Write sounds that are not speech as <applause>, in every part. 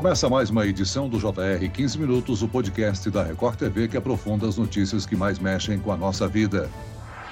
Começa mais uma edição do JR 15 Minutos, o podcast da Record TV que aprofunda as notícias que mais mexem com a nossa vida.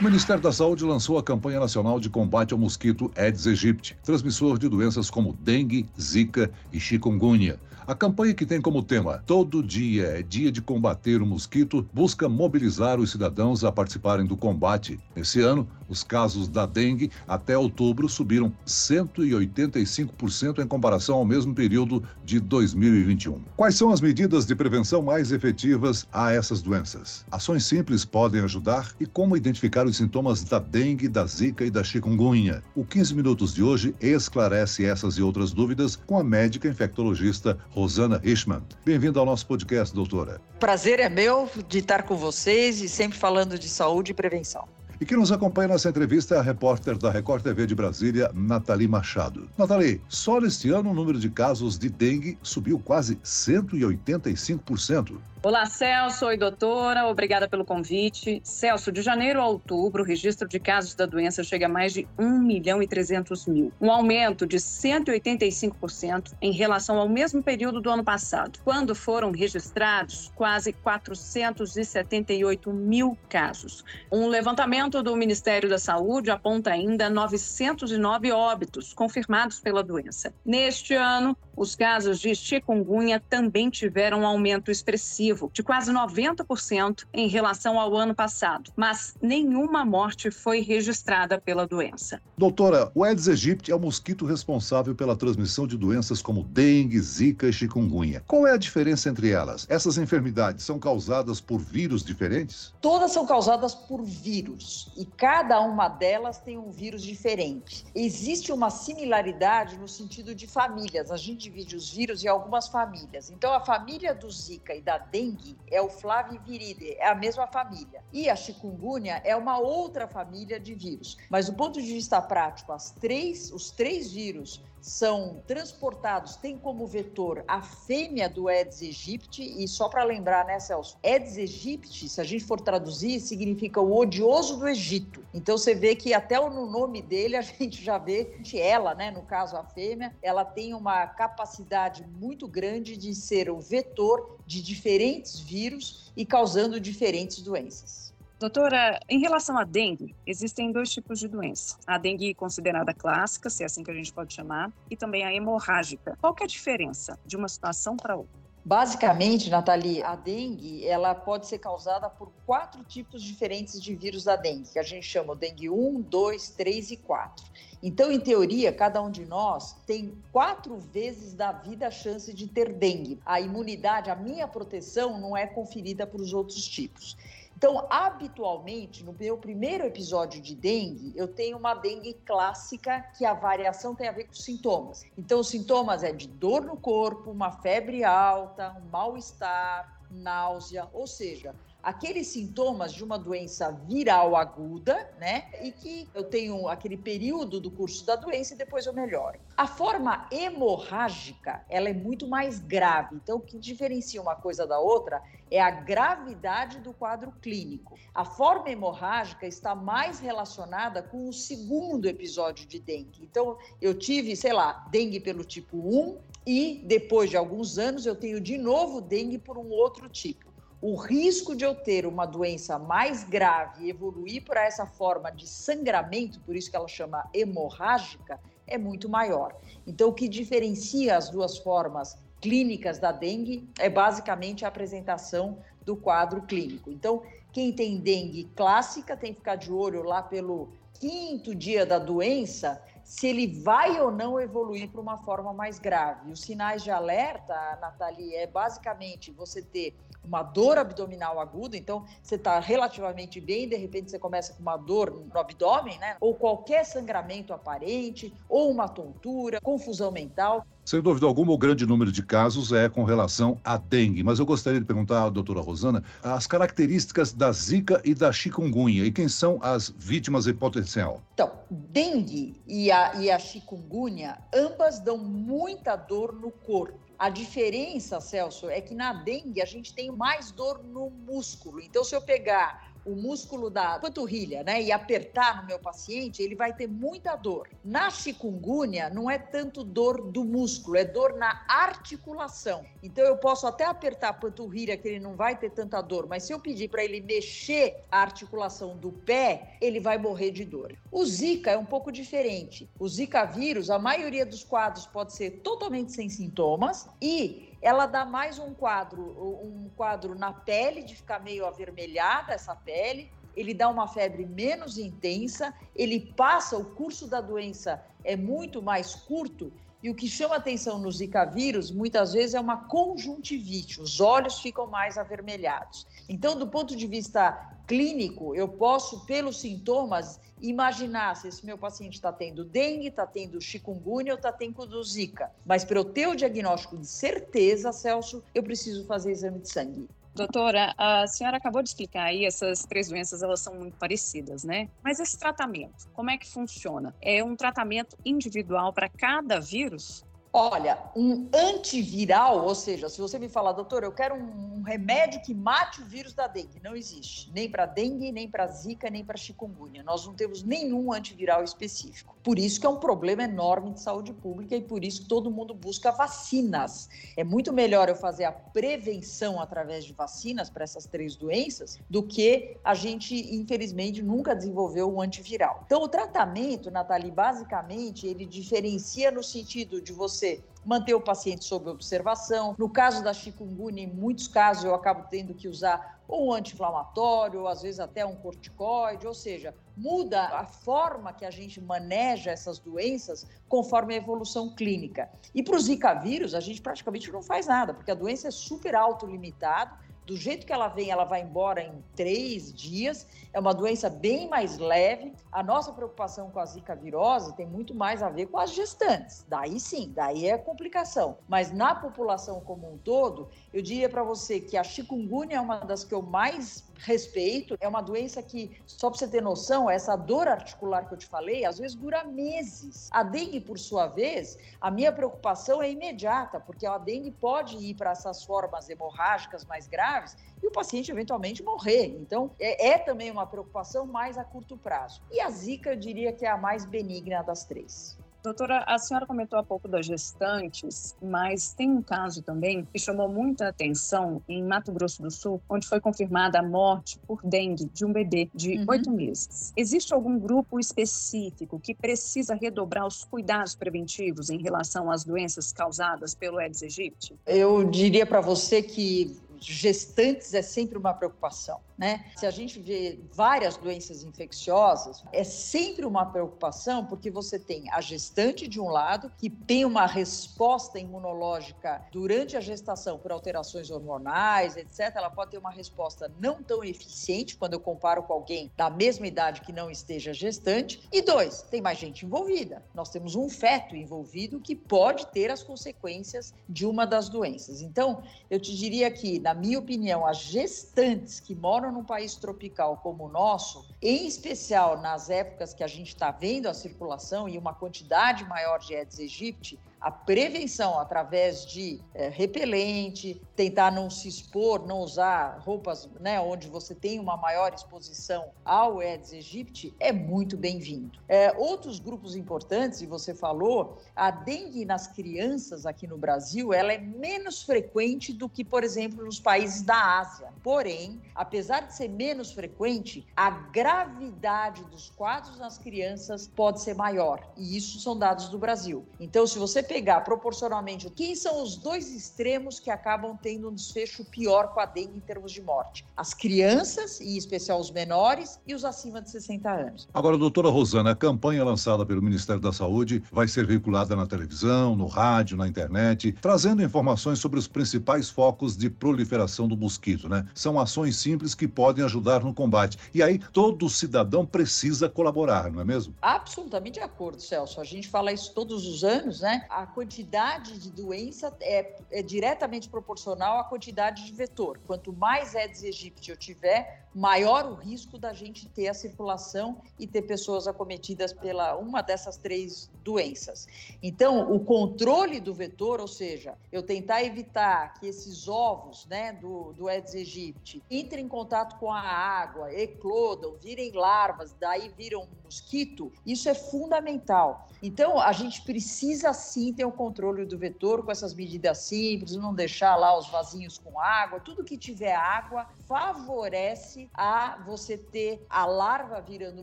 O Ministério da Saúde lançou a campanha nacional de combate ao mosquito Aedes aegypti, transmissor de doenças como dengue, zika e chikungunya. A campanha que tem como tema Todo dia é dia de combater o mosquito busca mobilizar os cidadãos a participarem do combate. Esse ano, os casos da dengue até outubro subiram 185% em comparação ao mesmo período de 2021. Quais são as medidas de prevenção mais efetivas a essas doenças? Ações simples podem ajudar e como identificar os sintomas da dengue, da zika e da chikungunya? O 15 minutos de hoje esclarece essas e outras dúvidas com a médica infectologista Rosana Richman. Bem-vinda ao nosso podcast, doutora. Prazer é meu de estar com vocês e sempre falando de saúde e prevenção. E quem nos acompanha nessa entrevista é a repórter da Record TV de Brasília, Nathalie Machado. Nathalie, só neste ano o número de casos de dengue subiu quase 185%. Olá, Celso. Oi, doutora. Obrigada pelo convite. Celso, de janeiro a outubro, o registro de casos da doença chega a mais de 1 milhão e 300 mil, um aumento de 185% em relação ao mesmo período do ano passado, quando foram registrados quase 478 mil casos. Um levantamento do Ministério da Saúde aponta ainda 909 óbitos confirmados pela doença. Neste ano, os casos de chikungunya também tiveram um aumento expressivo, de quase 90% em relação ao ano passado, mas nenhuma morte foi registrada pela doença. Doutora, o Aedes aegypti é o mosquito responsável pela transmissão de doenças como dengue, zika e chikungunya. Qual é a diferença entre elas? Essas enfermidades são causadas por vírus diferentes? Todas são causadas por vírus e cada uma delas tem um vírus diferente. Existe uma similaridade no sentido de famílias. A gente divide os vírus em algumas famílias. Então, a família do Zika e da dengue é o Flaviviridae, é a mesma família. E a chikungunya é uma outra família de vírus. Mas, do ponto de vista prático, as três, os três vírus são transportados, tem como vetor a fêmea do Aedes aegypti, e só para lembrar, né, Celso? Aedes aegypti, se a gente for traduzir, significa o odioso do Egito. Então você vê que até no nome dele a gente já vê que ela, né, no caso a fêmea, ela tem uma capacidade muito grande de ser o vetor de diferentes vírus e causando diferentes doenças. Doutora, em relação à dengue, existem dois tipos de doença. A dengue considerada clássica, se é assim que a gente pode chamar, e também a hemorrágica. Qual é a diferença de uma situação para outra? Basicamente, Nathalie, a dengue ela pode ser causada por quatro tipos diferentes de vírus da dengue, que a gente chama dengue 1, 2, 3 e 4. Então, em teoria, cada um de nós tem quatro vezes da vida a chance de ter dengue. A imunidade, a minha proteção, não é conferida para os outros tipos. Então, habitualmente, no meu primeiro episódio de dengue, eu tenho uma dengue clássica que a variação tem a ver com sintomas. Então, os sintomas é de dor no corpo, uma febre alta, um mal-estar, náusea, ou seja, aqueles sintomas de uma doença viral aguda, né? E que eu tenho aquele período do curso da doença e depois eu melhoro. A forma hemorrágica, ela é muito mais grave. Então, o que diferencia uma coisa da outra é a gravidade do quadro clínico. A forma hemorrágica está mais relacionada com o segundo episódio de dengue. Então, eu tive, sei lá, dengue pelo tipo 1 e depois de alguns anos eu tenho de novo dengue por um outro tipo o risco de eu ter uma doença mais grave e evoluir para essa forma de sangramento, por isso que ela chama hemorrágica, é muito maior. Então, o que diferencia as duas formas clínicas da dengue é basicamente a apresentação do quadro clínico. Então, quem tem dengue clássica tem que ficar de olho lá pelo quinto dia da doença se ele vai ou não evoluir para uma forma mais grave. Os sinais de alerta, Nathalie, é basicamente você ter uma dor abdominal aguda, então você está relativamente bem, de repente você começa com uma dor no abdômen, né? Ou qualquer sangramento aparente, ou uma tontura, confusão mental. Sem dúvida alguma, o grande número de casos é com relação à dengue. Mas eu gostaria de perguntar à doutora Rosana as características da zika e da chikungunya e quem são as vítimas em potencial. Então, dengue e a, e a chikungunya, ambas dão muita dor no corpo. A diferença, Celso, é que na dengue a gente tem mais dor no músculo. Então, se eu pegar o músculo da panturrilha, né, e apertar no meu paciente, ele vai ter muita dor. Na chikungunya, não é tanto dor do músculo, é dor na articulação. Então, eu posso até apertar a panturrilha, que ele não vai ter tanta dor, mas se eu pedir para ele mexer a articulação do pé, ele vai morrer de dor. O Zika é um pouco diferente. O Zika vírus, a maioria dos quadros pode ser totalmente sem sintomas e ela dá mais um quadro, um quadro na pele, de ficar meio avermelhada essa pele, ele dá uma febre menos intensa, ele passa, o curso da doença é muito mais curto, e o que chama atenção no Zika vírus, muitas vezes, é uma conjuntivite, os olhos ficam mais avermelhados. Então, do ponto de vista clínico, eu posso, pelos sintomas, imaginar se esse meu paciente está tendo dengue, está tendo chikungunya ou está tendo zika. Mas para eu ter o diagnóstico de certeza, Celso, eu preciso fazer exame de sangue. Doutora, a senhora acabou de explicar aí, essas três doenças elas são muito parecidas, né? Mas esse tratamento, como é que funciona? É um tratamento individual para cada vírus? Olha, um antiviral, ou seja, se você me falar, doutor, eu quero um remédio que mate o vírus da dengue, não existe. Nem para dengue, nem para zika, nem para chikungunya. Nós não temos nenhum antiviral específico. Por isso que é um problema enorme de saúde pública e por isso que todo mundo busca vacinas. É muito melhor eu fazer a prevenção através de vacinas para essas três doenças do que a gente, infelizmente, nunca desenvolveu um antiviral. Então, o tratamento, Nathalie, basicamente, ele diferencia no sentido de você você manter o paciente sob observação. No caso da chikungunya, em muitos casos eu acabo tendo que usar um anti-inflamatório, às vezes até um corticoide, ou seja, muda a forma que a gente maneja essas doenças conforme a evolução clínica. E para o Zika vírus, a gente praticamente não faz nada, porque a doença é super autolimitada, do jeito que ela vem, ela vai embora em três dias. É uma doença bem mais leve. A nossa preocupação com a zika virose tem muito mais a ver com as gestantes. Daí sim, daí é complicação. Mas na população como um todo, eu diria para você que a chikungunya é uma das que eu mais respeito. É uma doença que, só para você ter noção, essa dor articular que eu te falei, às vezes dura meses. A dengue, por sua vez, a minha preocupação é imediata, porque a dengue pode ir para essas formas hemorrágicas mais graves e o paciente eventualmente morrer. Então, é, é, também uma preocupação mais a curto prazo. E a zika, eu diria que é a mais benigna das três. Doutora, a senhora comentou há pouco das gestantes, mas tem um caso também que chamou muita atenção em Mato Grosso do Sul, onde foi confirmada a morte por dengue de um bebê de uhum. oito uhum. meses. Existe algum grupo específico que precisa redobrar os cuidados preventivos em relação às doenças causadas pelo Aedes aegypti? Eu diria para você que gestantes é sempre uma preocupação, né? Se a gente vê várias doenças infecciosas, é sempre uma preocupação porque você tem a gestante de um lado que tem uma resposta imunológica durante a gestação por alterações hormonais, etc. Ela pode ter uma resposta não tão eficiente quando eu comparo com alguém da mesma idade que não esteja gestante. E dois, tem mais gente envolvida. Nós temos um feto envolvido que pode ter as consequências de uma das doenças. Então, eu te diria que na minha opinião, as gestantes que moram num país tropical como o nosso, em especial nas épocas que a gente está vendo a circulação e uma quantidade maior de Aedes aegypti, a prevenção através de é, repelente, tentar não se expor, não usar roupas né, onde você tem uma maior exposição ao Aedes aegypti, é muito bem-vindo. É, outros grupos importantes, e você falou, a dengue nas crianças aqui no Brasil, ela é menos frequente do que, por exemplo, nos países da Ásia. Porém, apesar de ser menos frequente, a gravidade dos quadros nas crianças pode ser maior. E isso são dados do Brasil. Então, se você pegar proporcionalmente quem são os dois extremos que acabam tendo um desfecho pior com a dengue em termos de morte: as crianças, e em especial os menores, e os acima de 60 anos. Agora, doutora Rosana, a campanha lançada pelo Ministério da Saúde vai ser veiculada na televisão, no rádio, na internet, trazendo informações sobre os principais focos de proliferação do mosquito, né? São ações simples que podem ajudar no combate. E aí, todo cidadão precisa colaborar, não é mesmo? Absolutamente de acordo, Celso. A gente fala isso todos os anos, né? A a quantidade de doença é, é, diretamente proporcional à quantidade de vetor. Quanto mais Aedes aegypti eu tiver, maior o risco da gente ter a circulação e ter pessoas acometidas pela uma dessas três doenças. Então, o controle do vetor, ou seja, eu tentar evitar que esses ovos né, do, do Aedes aegypti entrem em contato com a água, eclodam, virem larvas, daí viram mosquito, isso é fundamental. Então, a gente precisa sim ter o controle do vetor com essas medidas simples, não deixar lá os vasinhos com água, tudo que tiver água favorece a você ter a larva virando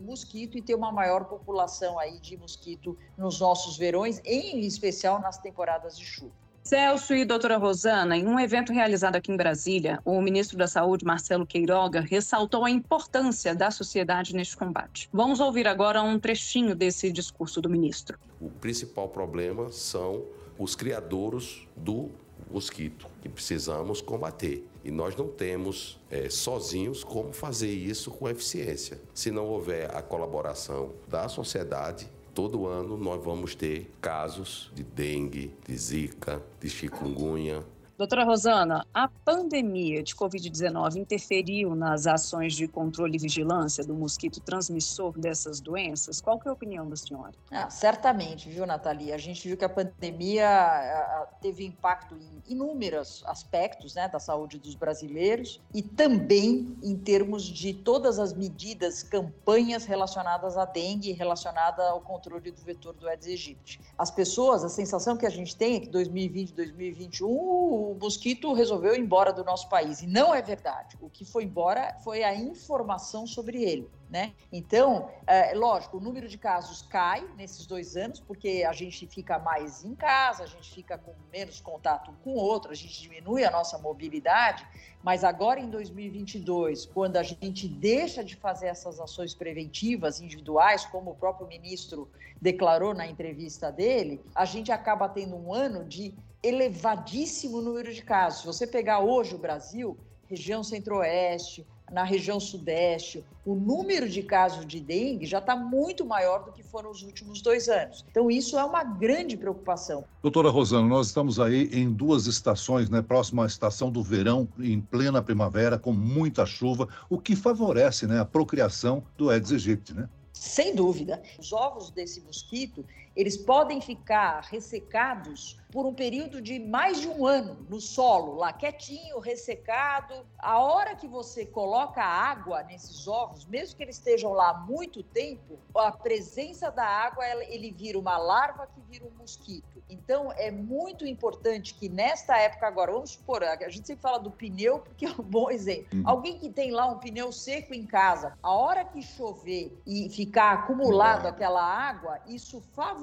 mosquito e ter uma maior população aí de mosquito nos nossos verões, em especial nas temporadas de chuva. Celso e doutora Rosana, em um evento realizado aqui em Brasília, o ministro da Saúde, Marcelo Queiroga, ressaltou a importância da sociedade neste combate. Vamos ouvir agora um trechinho desse discurso do ministro. O principal problema são os criadouros do mosquito, que precisamos combater. E nós não temos é, sozinhos como fazer isso com eficiência. Se não houver a colaboração da sociedade, todo ano nós vamos ter casos de dengue, de zika, de chikungunya, Doutora Rosana, a pandemia de Covid-19 interferiu nas ações de controle e vigilância do mosquito transmissor dessas doenças? Qual que é a opinião da senhora? Ah, certamente, viu, Nathalie? A gente viu que a pandemia teve impacto em inúmeros aspectos né, da saúde dos brasileiros e também em termos de todas as medidas, campanhas relacionadas à dengue, relacionada ao controle do vetor do Aedes aegypti. As pessoas, a sensação que a gente tem é que 2020, 2021, o mosquito resolveu ir embora do nosso país. E não é verdade. O que foi embora foi a informação sobre ele. Né? Então, é, lógico, o número de casos cai nesses dois anos, porque a gente fica mais em casa, a gente fica com menos contato com o outro, a gente diminui a nossa mobilidade, mas agora em 2022, quando a gente deixa de fazer essas ações preventivas individuais, como o próprio ministro declarou na entrevista dele, a gente acaba tendo um ano de elevadíssimo número de casos. Se você pegar hoje o Brasil, região centro-oeste, na região sudeste, o número de casos de dengue já está muito maior do que foram os últimos dois anos. Então, isso é uma grande preocupação. Doutora Rosana, nós estamos aí em duas estações, né? Próxima à estação do verão, em plena primavera, com muita chuva, o que favorece né, a procriação do Aedes aegypti, né? Sem dúvida. Os ovos desse mosquito, eles podem ficar ressecados por um período de mais de um ano no solo, lá quietinho, ressecado. A hora que você coloca água nesses ovos, mesmo que eles estejam lá há muito tempo, a presença da água ele vira uma larva que vira um mosquito. Então é muito importante que nesta época agora, vamos supor, a gente sempre fala do pneu porque é um bom exemplo. Uhum. Alguém que tem lá um pneu seco em casa, a hora que chover e ficar acumulado uhum. aquela água, isso favorece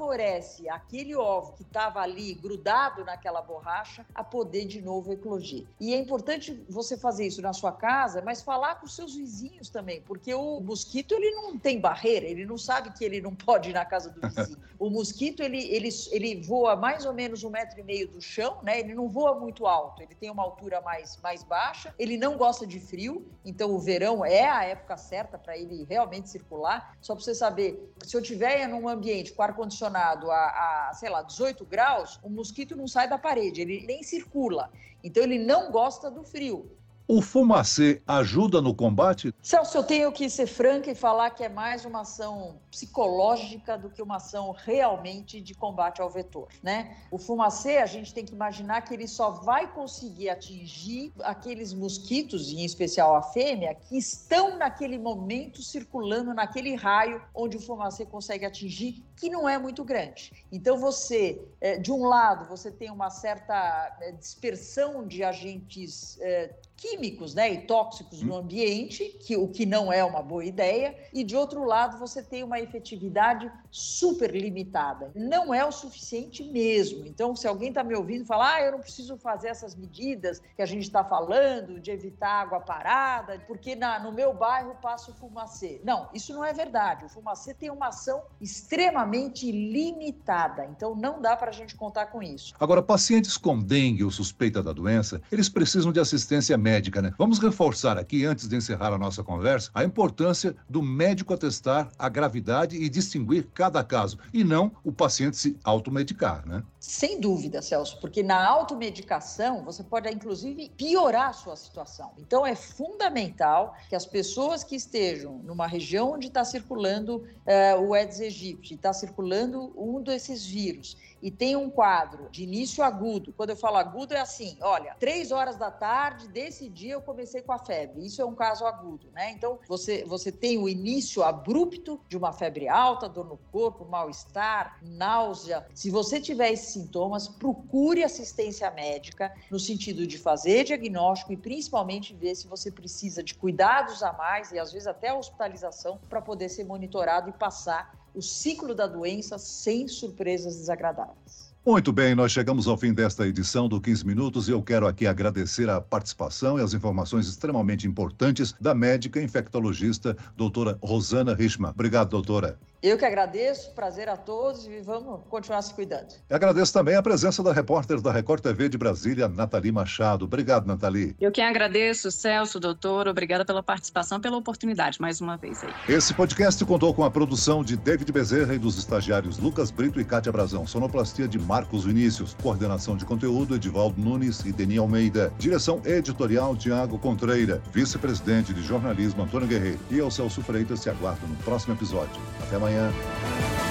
aquele ovo que estava ali grudado naquela borracha a poder de novo eclodir. E é importante você fazer isso na sua casa, mas falar com seus vizinhos também, porque o mosquito ele não tem barreira, ele não sabe que ele não pode ir na casa do vizinho. <laughs> O mosquito ele, ele, ele voa mais ou menos um metro e meio do chão, né? Ele não voa muito alto, ele tem uma altura mais, mais baixa, ele não gosta de frio, então o verão é a época certa para ele realmente circular. Só para você saber, se eu tiver num ambiente com ar condicionado a, a sei lá, 18 graus, o mosquito mosquito não sai da parede, ele nem circula. Então ele não gosta do frio. O fumacê ajuda no combate? Celso, eu tenho que ser franca e falar que é mais uma ação psicológica do que uma ação realmente de combate ao vetor, né? O fumacê, a gente tem que imaginar que ele só vai conseguir atingir aqueles mosquitos, em especial a fêmea, que estão naquele momento circulando naquele raio onde o fumacê consegue atingir, que não é muito grande. Então você, eh, de um lado, você tem uma certa eh, dispersão de agentes eh, químicos né, e tóxicos no ambiente, que, o que não é uma boa ideia, e de outro lado você tem uma efetividade super limitada. Não é o suficiente mesmo. Então, se alguém está me ouvindo falar, ah, eu não preciso fazer essas medidas que a gente está falando, de evitar água parada, porque na, no meu bairro passa o fumacê. Não, isso não é verdade. O fumacê tem uma ação extremamente extremamente limitada. Então, não dá para a gente contar com isso. Agora, pacientes com dengue ou suspeita da doença, eles precisam de assistência médica, né? Vamos reforçar aqui, antes de encerrar a nossa conversa, a importância do médico atestar a gravidade e distinguir cada caso, e não o paciente se automedicar, né? Sem dúvida, Celso, porque na automedicação você pode, inclusive, piorar a sua situação. Então, é fundamental que as pessoas que estejam numa região onde está circulando uh, o Aedes aegypti, está circulando um desses vírus, e tem um quadro de início agudo, quando eu falo agudo é assim, olha, três horas da tarde desse dia eu comecei com a febre, isso é um caso agudo, né? Então você, você tem o início abrupto de uma febre alta, dor no corpo, mal-estar, náusea. Se você tiver esses sintomas, procure assistência médica no sentido de fazer diagnóstico e principalmente ver se você precisa de cuidados a mais e às vezes até hospitalização para poder ser monitorado e passar o ciclo da doença sem surpresas desagradáveis. Muito bem, nós chegamos ao fim desta edição do 15 Minutos e eu quero aqui agradecer a participação e as informações extremamente importantes da médica infectologista doutora Rosana Richman. Obrigado, doutora. Eu que agradeço, prazer a todos e vamos continuar se cuidando. E agradeço também a presença da repórter da Record TV de Brasília, Nathalie Machado. Obrigado, Nathalie. Eu que agradeço, Celso, doutor. Obrigada pela participação, pela oportunidade, mais uma vez aí. Esse podcast contou com a produção de David Bezerra e dos estagiários Lucas Brito e Cátia Brazão. Sonoplastia de Marcos Vinícius. Coordenação de conteúdo, Edivaldo Nunes e Deni Almeida. Direção editorial, Tiago Contreira. Vice-presidente de jornalismo, Antônio Guerreiro. E eu, Celso Freitas, te aguardo no próximo episódio. Até mais Yeah.